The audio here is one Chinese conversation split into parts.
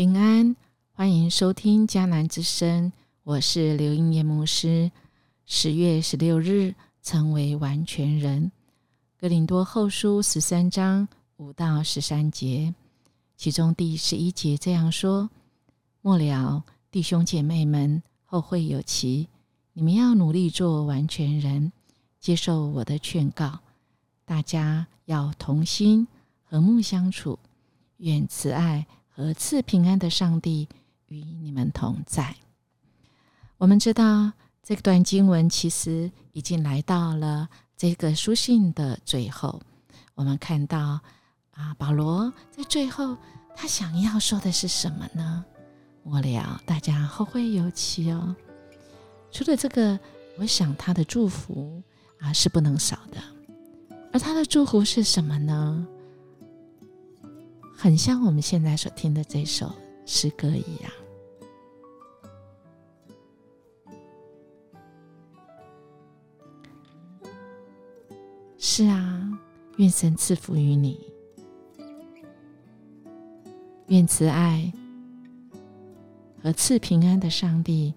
平安，欢迎收听迦南之声，我是刘英叶牧师。十月十六日，成为完全人。哥林多后书十三章五到十三节，其中第十一节这样说：末了，弟兄姐妹们，后会有期，你们要努力做完全人，接受我的劝告。大家要同心和睦相处，愿慈爱。和赐平安的上帝与你们同在。我们知道这段经文其实已经来到了这个书信的最后。我们看到啊，保罗在最后他想要说的是什么呢？末了，大家后会有期哦。除了这个，我想他的祝福啊是不能少的。而他的祝福是什么呢？很像我们现在所听的这首诗歌一样。是啊，愿神赐福于你，愿慈爱和赐平安的上帝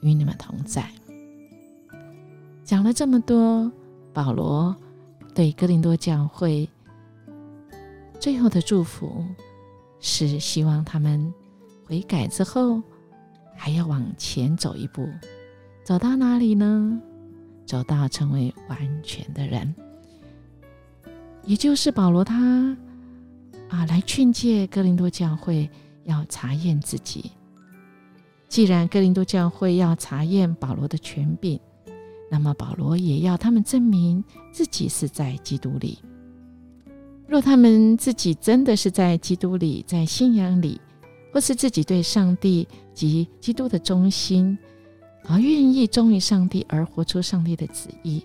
与你们同在。讲了这么多，保罗对哥林多教会。最后的祝福是希望他们悔改之后还要往前走一步，走到哪里呢？走到成为完全的人，也就是保罗他啊来劝诫哥林多教会要查验自己。既然哥林多教会要查验保罗的权柄，那么保罗也要他们证明自己是在基督里。若他们自己真的是在基督里，在信仰里，或是自己对上帝及基督的忠心，而愿意忠于上帝而活出上帝的旨意，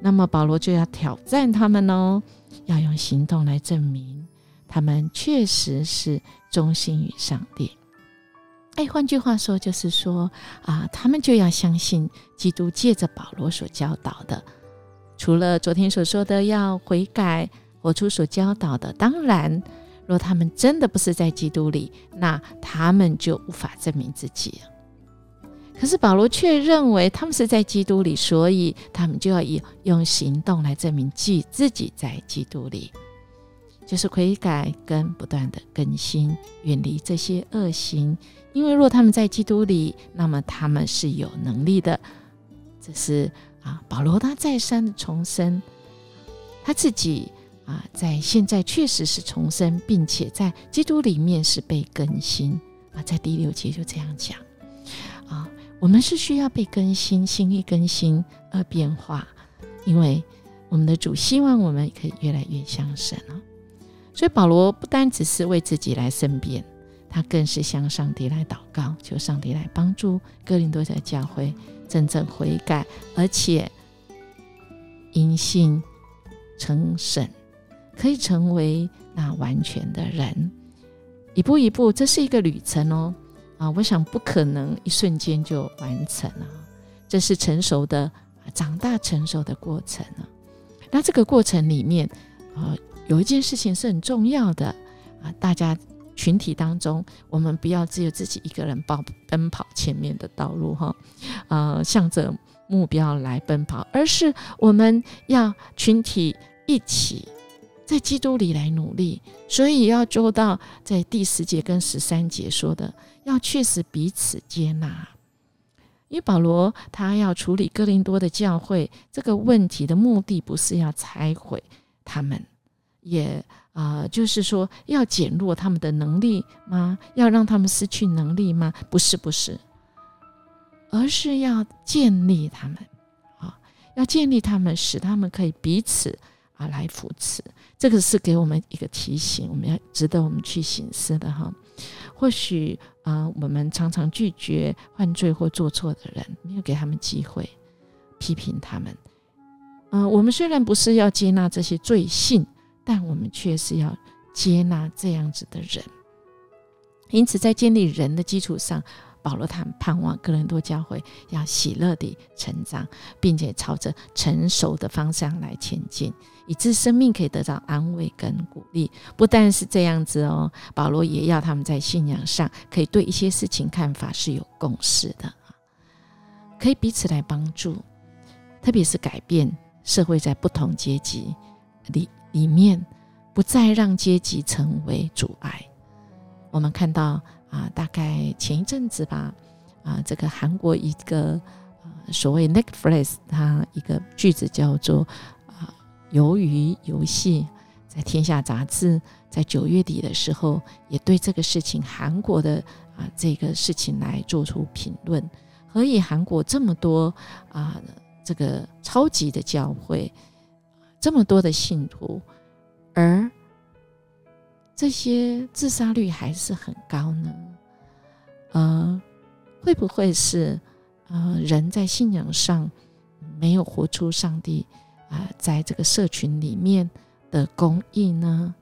那么保罗就要挑战他们哦，要用行动来证明他们确实是忠心于上帝。哎，换句话说，就是说啊，他们就要相信基督借着保罗所教导的，除了昨天所说的要悔改。活出所教导的，当然，若他们真的不是在基督里，那他们就无法证明自己。可是保罗却认为他们是在基督里，所以他们就要以用行动来证明自自己在基督里，就是悔改跟不断的更新，远离这些恶行。因为若他们在基督里，那么他们是有能力的。这是啊，保罗他再三的重申他自己。啊，在现在确实是重生，并且在基督里面是被更新啊，在第六节就这样讲啊，我们是需要被更新，心意更新而变化，因为我们的主希望我们可以越来越像神啊。所以保罗不单只是为自己来申辩，他更是向上帝来祷告，求上帝来帮助哥林多的教会真正悔改，而且因信成神。可以成为那完全的人，一步一步，这是一个旅程哦。啊，我想不可能一瞬间就完成了，这是成熟的、长大成熟的过程啊。那这个过程里面，啊，有一件事情是很重要的啊，大家群体当中，我们不要只有自己一个人跑奔跑前面的道路哈，呃，向着目标来奔跑，而是我们要群体一起。在基督里来努力，所以要做到在第十节跟十三节说的，要确实彼此接纳。因为保罗他要处理哥林多的教会这个问题的目的，不是要拆毁他们，也啊，就是说要减弱他们的能力吗？要让他们失去能力吗？不是，不是，而是要建立他们啊，要建立他们，使他们可以彼此。啊，来扶持，这个是给我们一个提醒，我们要值得我们去醒思的哈。或许啊，我们常常拒绝犯罪或做错的人，没有给他们机会批评他们。嗯，我们虽然不是要接纳这些罪性，但我们却是要接纳这样子的人。因此，在建立人的基础上，保罗他们盼望哥林多教会要喜乐地成长，并且朝着成熟的方向来前进，以致生命可以得到安慰跟鼓励。不但是这样子哦，保罗也要他们在信仰上可以对一些事情看法是有共识的可以彼此来帮助，特别是改变社会在不同阶级里里面，不再让阶级成为阻碍。我们看到。啊，大概前一阵子吧，啊，这个韩国一个呃所谓 Netflix，它一个句子叫做啊，鱿鱼游戏，在天下杂志在九月底的时候，也对这个事情韩国的啊这个事情来做出评论。何以韩国这么多啊这个超级的教会，这么多的信徒，而这些自杀率还是很高呢，呃，会不会是呃人在信仰上没有活出上帝啊，在这个社群里面的公义呢？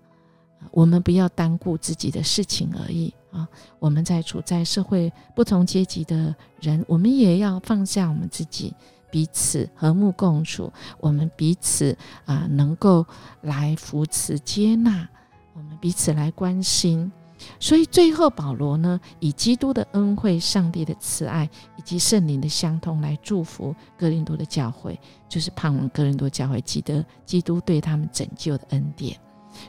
我们不要单顾自己的事情而已啊！我们在处在社会不同阶级的人，我们也要放下我们自己，彼此和睦共处，我们彼此啊能够来扶持接纳。我们彼此来关心，所以最后保罗呢，以基督的恩惠、上帝的慈爱以及圣灵的相通来祝福哥林多的教会，就是盼望哥林多教会记得基督对他们拯救的恩典，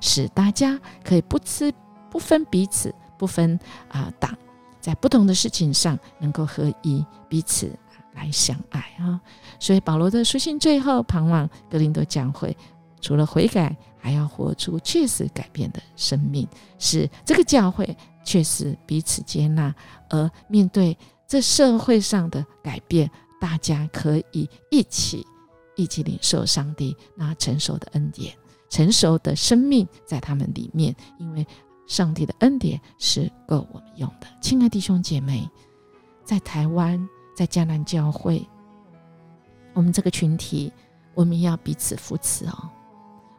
使大家可以不吃不分彼此，不分啊党，在不同的事情上能够合一，彼此来相爱啊。所以保罗的书信最后盼望哥林多教会除了悔改。还要活出确实改变的生命，使这个教会确实彼此接纳，而面对这社会上的改变，大家可以一起一起领受上帝那成熟的恩典，成熟的生命在他们里面，因为上帝的恩典是够我们用的。亲爱弟兄姐妹，在台湾，在迦南教会，我们这个群体，我们要彼此扶持哦。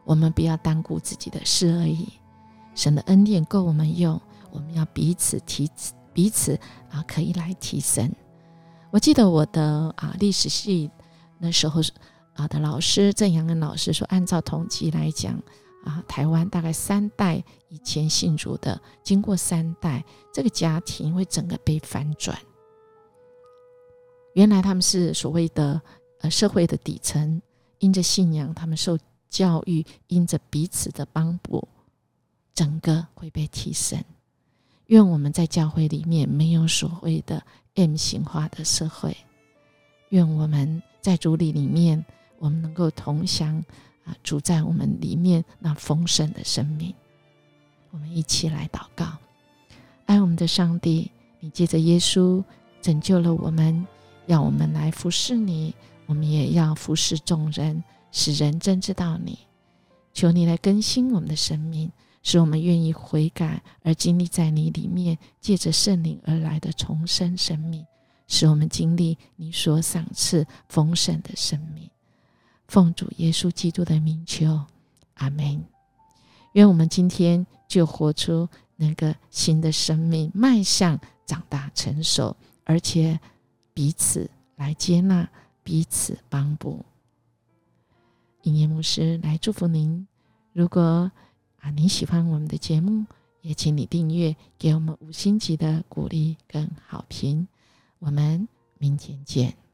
我们不要单顾自己的事而已，神的恩典够我们用。我们要彼此提，彼此啊，可以来提升。我记得我的啊历史系那时候啊的老师郑阳恩老师说，按照统计来讲啊，台湾大概三代以前信主的，经过三代，这个家庭会整个被反转。原来他们是所谓的呃社会的底层，因着信仰，他们受。教育因着彼此的帮补，整个会被提升。愿我们在教会里面没有所谓的 M 型化的社会。愿我们在主里里面，我们能够同享啊主在我们里面那丰盛的生命。我们一起来祷告，爱我们的上帝，你借着耶稣拯救了我们，要我们来服侍你，我们也要服侍众人。使人真知道你，求你来更新我们的生命，使我们愿意悔改，而经历在你里面，借着圣灵而来的重生生命，使我们经历你所赏赐丰盛的生命。奉主耶稣基督的名求，阿门。愿我们今天就活出那个新的生命，迈向长大成熟，而且彼此来接纳，彼此帮补。音乐牧师来祝福您。如果啊您喜欢我们的节目，也请你订阅，给我们五星级的鼓励跟好评。我们明天见。